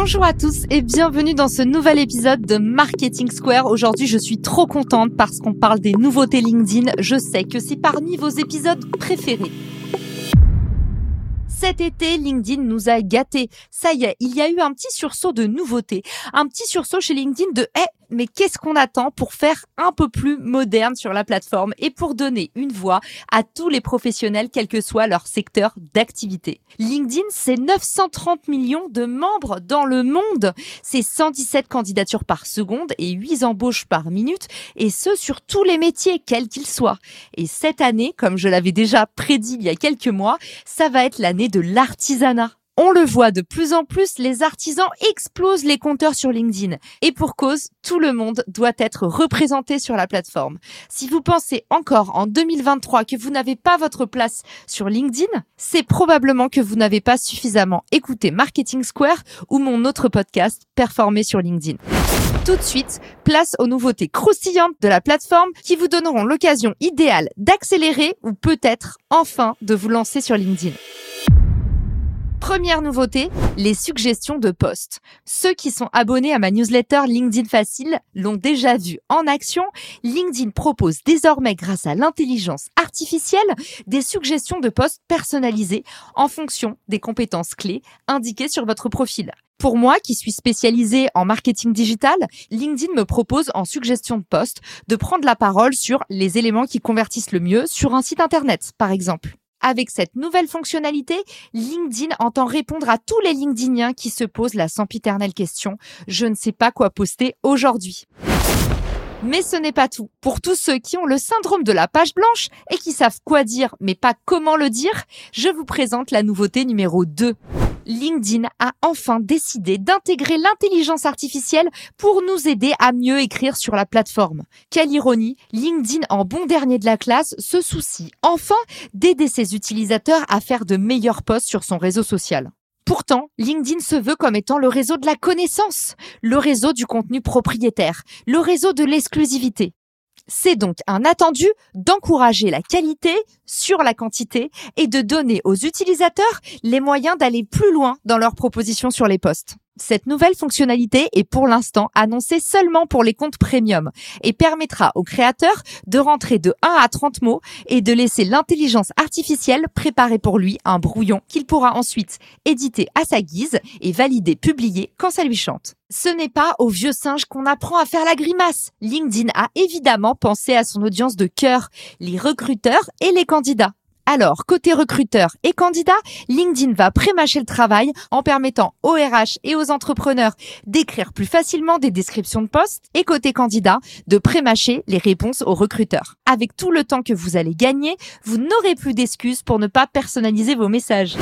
Bonjour à tous et bienvenue dans ce nouvel épisode de Marketing Square. Aujourd'hui, je suis trop contente parce qu'on parle des nouveautés LinkedIn. Je sais que c'est parmi vos épisodes préférés. Cet été, LinkedIn nous a gâtés. Ça y est, il y a eu un petit sursaut de nouveautés. Un petit sursaut chez LinkedIn de Eh, mais qu'est-ce qu'on attend pour faire un peu plus moderne sur la plateforme et pour donner une voix à tous les professionnels, quel que soit leur secteur d'activité. LinkedIn, c'est 930 millions de membres dans le monde. C'est 117 candidatures par seconde et 8 embauches par minute, et ce sur tous les métiers, quels qu'ils soient. Et cette année, comme je l'avais déjà prédit il y a quelques mois, ça va être l'année de l'artisanat. On le voit de plus en plus, les artisans explosent les compteurs sur LinkedIn. Et pour cause, tout le monde doit être représenté sur la plateforme. Si vous pensez encore en 2023 que vous n'avez pas votre place sur LinkedIn, c'est probablement que vous n'avez pas suffisamment écouté Marketing Square ou mon autre podcast Performer sur LinkedIn. Tout de suite, place aux nouveautés croustillantes de la plateforme qui vous donneront l'occasion idéale d'accélérer ou peut-être enfin de vous lancer sur LinkedIn. Première nouveauté, les suggestions de posts. Ceux qui sont abonnés à ma newsletter LinkedIn Facile l'ont déjà vu en action. LinkedIn propose désormais, grâce à l'intelligence artificielle, des suggestions de posts personnalisées en fonction des compétences clés indiquées sur votre profil. Pour moi, qui suis spécialisée en marketing digital, LinkedIn me propose en suggestion de poste de prendre la parole sur les éléments qui convertissent le mieux sur un site internet, par exemple. Avec cette nouvelle fonctionnalité, LinkedIn entend répondre à tous les LinkedIniens qui se posent la sempiternelle question je ne sais pas quoi poster aujourd'hui. Mais ce n'est pas tout. Pour tous ceux qui ont le syndrome de la page blanche et qui savent quoi dire mais pas comment le dire, je vous présente la nouveauté numéro 2. LinkedIn a enfin décidé d'intégrer l'intelligence artificielle pour nous aider à mieux écrire sur la plateforme. Quelle ironie, LinkedIn en bon dernier de la classe se soucie enfin d'aider ses utilisateurs à faire de meilleurs posts sur son réseau social. Pourtant, LinkedIn se veut comme étant le réseau de la connaissance, le réseau du contenu propriétaire, le réseau de l'exclusivité. C'est donc un attendu d'encourager la qualité sur la quantité et de donner aux utilisateurs les moyens d'aller plus loin dans leurs propositions sur les postes. Cette nouvelle fonctionnalité est pour l'instant annoncée seulement pour les comptes premium et permettra aux créateurs de rentrer de 1 à 30 mots et de laisser l'intelligence artificielle préparer pour lui un brouillon qu'il pourra ensuite éditer à sa guise et valider publier quand ça lui chante. Ce n'est pas au vieux singe qu'on apprend à faire la grimace. LinkedIn a évidemment pensé à son audience de cœur, les recruteurs et les candidats. Alors, côté recruteur et candidat, LinkedIn va prémâcher le travail en permettant aux RH et aux entrepreneurs d'écrire plus facilement des descriptions de postes et côté candidat, de prémâcher les réponses aux recruteurs. Avec tout le temps que vous allez gagner, vous n'aurez plus d'excuses pour ne pas personnaliser vos messages.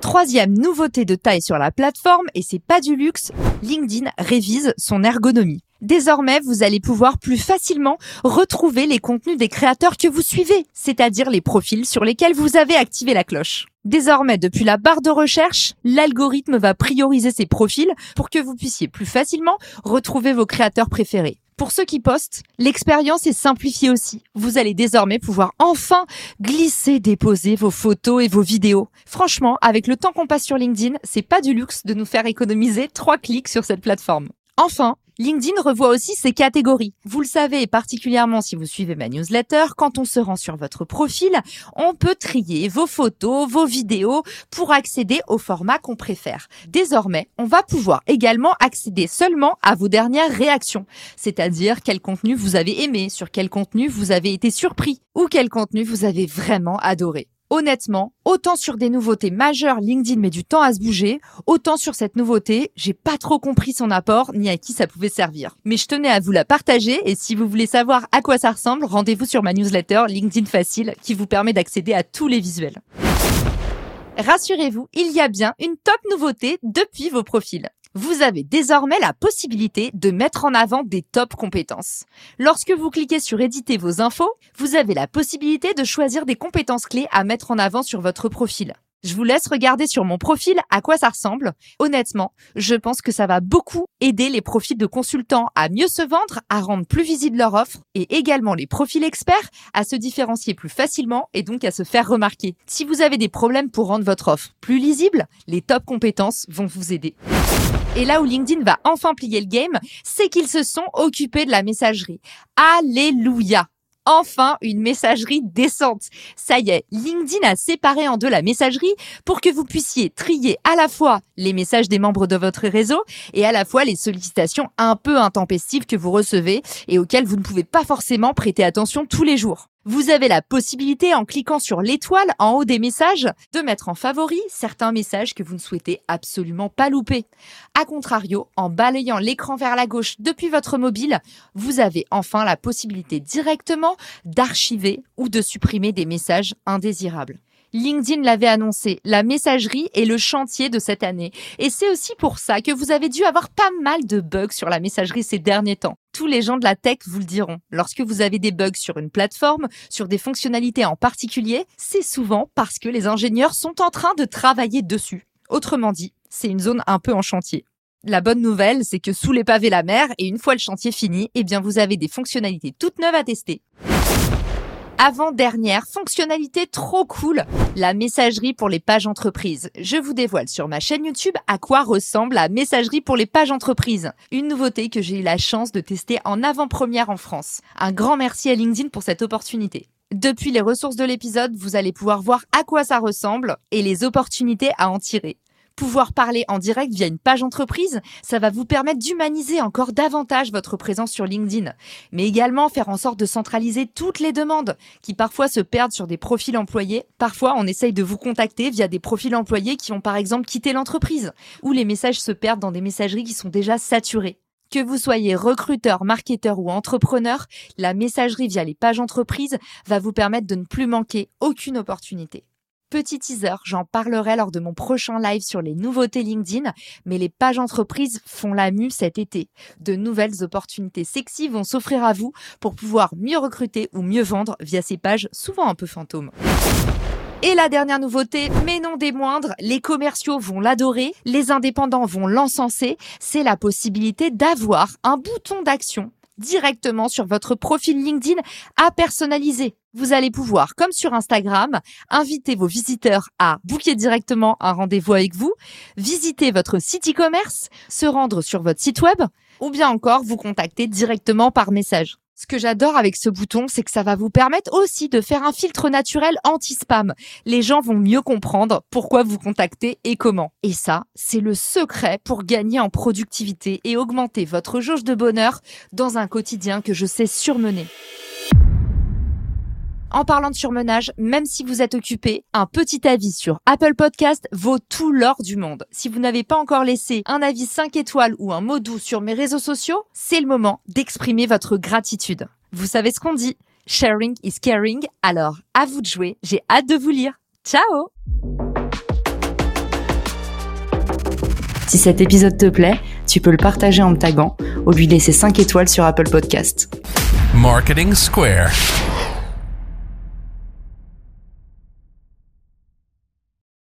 Troisième nouveauté de taille sur la plateforme, et c'est pas du luxe, LinkedIn révise son ergonomie. Désormais, vous allez pouvoir plus facilement retrouver les contenus des créateurs que vous suivez, c'est-à-dire les profils sur lesquels vous avez activé la cloche. Désormais, depuis la barre de recherche, l'algorithme va prioriser ces profils pour que vous puissiez plus facilement retrouver vos créateurs préférés. Pour ceux qui postent, l'expérience est simplifiée aussi. Vous allez désormais pouvoir enfin glisser, déposer vos photos et vos vidéos. Franchement, avec le temps qu'on passe sur LinkedIn, c'est pas du luxe de nous faire économiser trois clics sur cette plateforme. Enfin, LinkedIn revoit aussi ses catégories. Vous le savez, particulièrement si vous suivez ma newsletter, quand on se rend sur votre profil, on peut trier vos photos, vos vidéos pour accéder au format qu'on préfère. Désormais, on va pouvoir également accéder seulement à vos dernières réactions, c'est-à-dire quel contenu vous avez aimé, sur quel contenu vous avez été surpris ou quel contenu vous avez vraiment adoré. Honnêtement, autant sur des nouveautés majeures, LinkedIn met du temps à se bouger, autant sur cette nouveauté, j'ai pas trop compris son apport ni à qui ça pouvait servir. Mais je tenais à vous la partager et si vous voulez savoir à quoi ça ressemble, rendez-vous sur ma newsletter LinkedIn Facile qui vous permet d'accéder à tous les visuels. Rassurez-vous, il y a bien une top nouveauté depuis vos profils vous avez désormais la possibilité de mettre en avant des top compétences. Lorsque vous cliquez sur éditer vos infos, vous avez la possibilité de choisir des compétences clés à mettre en avant sur votre profil. Je vous laisse regarder sur mon profil à quoi ça ressemble. Honnêtement, je pense que ça va beaucoup aider les profils de consultants à mieux se vendre, à rendre plus visible leur offre et également les profils experts à se différencier plus facilement et donc à se faire remarquer. Si vous avez des problèmes pour rendre votre offre plus lisible, les top compétences vont vous aider. Et là où LinkedIn va enfin plier le game, c'est qu'ils se sont occupés de la messagerie. Alléluia enfin une messagerie décente. Ça y est, LinkedIn a séparé en deux la messagerie pour que vous puissiez trier à la fois les messages des membres de votre réseau et à la fois les sollicitations un peu intempestives que vous recevez et auxquelles vous ne pouvez pas forcément prêter attention tous les jours. Vous avez la possibilité, en cliquant sur l'étoile en haut des messages, de mettre en favori certains messages que vous ne souhaitez absolument pas louper. A contrario, en balayant l'écran vers la gauche depuis votre mobile, vous avez enfin la possibilité directement d'archiver ou de supprimer des messages indésirables. LinkedIn l'avait annoncé, la messagerie est le chantier de cette année. Et c'est aussi pour ça que vous avez dû avoir pas mal de bugs sur la messagerie ces derniers temps. Tous les gens de la tech vous le diront. Lorsque vous avez des bugs sur une plateforme, sur des fonctionnalités en particulier, c'est souvent parce que les ingénieurs sont en train de travailler dessus. Autrement dit, c'est une zone un peu en chantier. La bonne nouvelle, c'est que sous les pavés la mer, et une fois le chantier fini, eh bien vous avez des fonctionnalités toutes neuves à tester avant-dernière fonctionnalité trop cool, la messagerie pour les pages entreprises. Je vous dévoile sur ma chaîne YouTube à quoi ressemble la messagerie pour les pages entreprises. Une nouveauté que j'ai eu la chance de tester en avant-première en France. Un grand merci à LinkedIn pour cette opportunité. Depuis les ressources de l'épisode, vous allez pouvoir voir à quoi ça ressemble et les opportunités à en tirer pouvoir parler en direct via une page entreprise, ça va vous permettre d'humaniser encore davantage votre présence sur LinkedIn, mais également faire en sorte de centraliser toutes les demandes qui parfois se perdent sur des profils employés. Parfois, on essaye de vous contacter via des profils employés qui ont par exemple quitté l'entreprise, ou les messages se perdent dans des messageries qui sont déjà saturées. Que vous soyez recruteur, marketeur ou entrepreneur, la messagerie via les pages entreprises va vous permettre de ne plus manquer aucune opportunité. Petit teaser, j'en parlerai lors de mon prochain live sur les nouveautés LinkedIn, mais les pages entreprises font la mue cet été. De nouvelles opportunités sexy vont s'offrir à vous pour pouvoir mieux recruter ou mieux vendre via ces pages souvent un peu fantômes. Et la dernière nouveauté, mais non des moindres, les commerciaux vont l'adorer, les indépendants vont l'encenser, c'est la possibilité d'avoir un bouton d'action directement sur votre profil LinkedIn à personnaliser. Vous allez pouvoir, comme sur Instagram, inviter vos visiteurs à booker directement un rendez-vous avec vous, visiter votre site e-commerce, se rendre sur votre site web, ou bien encore vous contacter directement par message. Ce que j'adore avec ce bouton, c'est que ça va vous permettre aussi de faire un filtre naturel anti-spam. Les gens vont mieux comprendre pourquoi vous contactez et comment. Et ça, c'est le secret pour gagner en productivité et augmenter votre jauge de bonheur dans un quotidien que je sais surmener. En parlant de surmenage, même si vous êtes occupé, un petit avis sur Apple Podcast vaut tout l'or du monde. Si vous n'avez pas encore laissé un avis 5 étoiles ou un mot doux sur mes réseaux sociaux, c'est le moment d'exprimer votre gratitude. Vous savez ce qu'on dit, sharing is caring, alors à vous de jouer, j'ai hâte de vous lire. Ciao Si cet épisode te plaît, tu peux le partager en me taguant ou lui laisser 5 étoiles sur Apple Podcast. Marketing Square.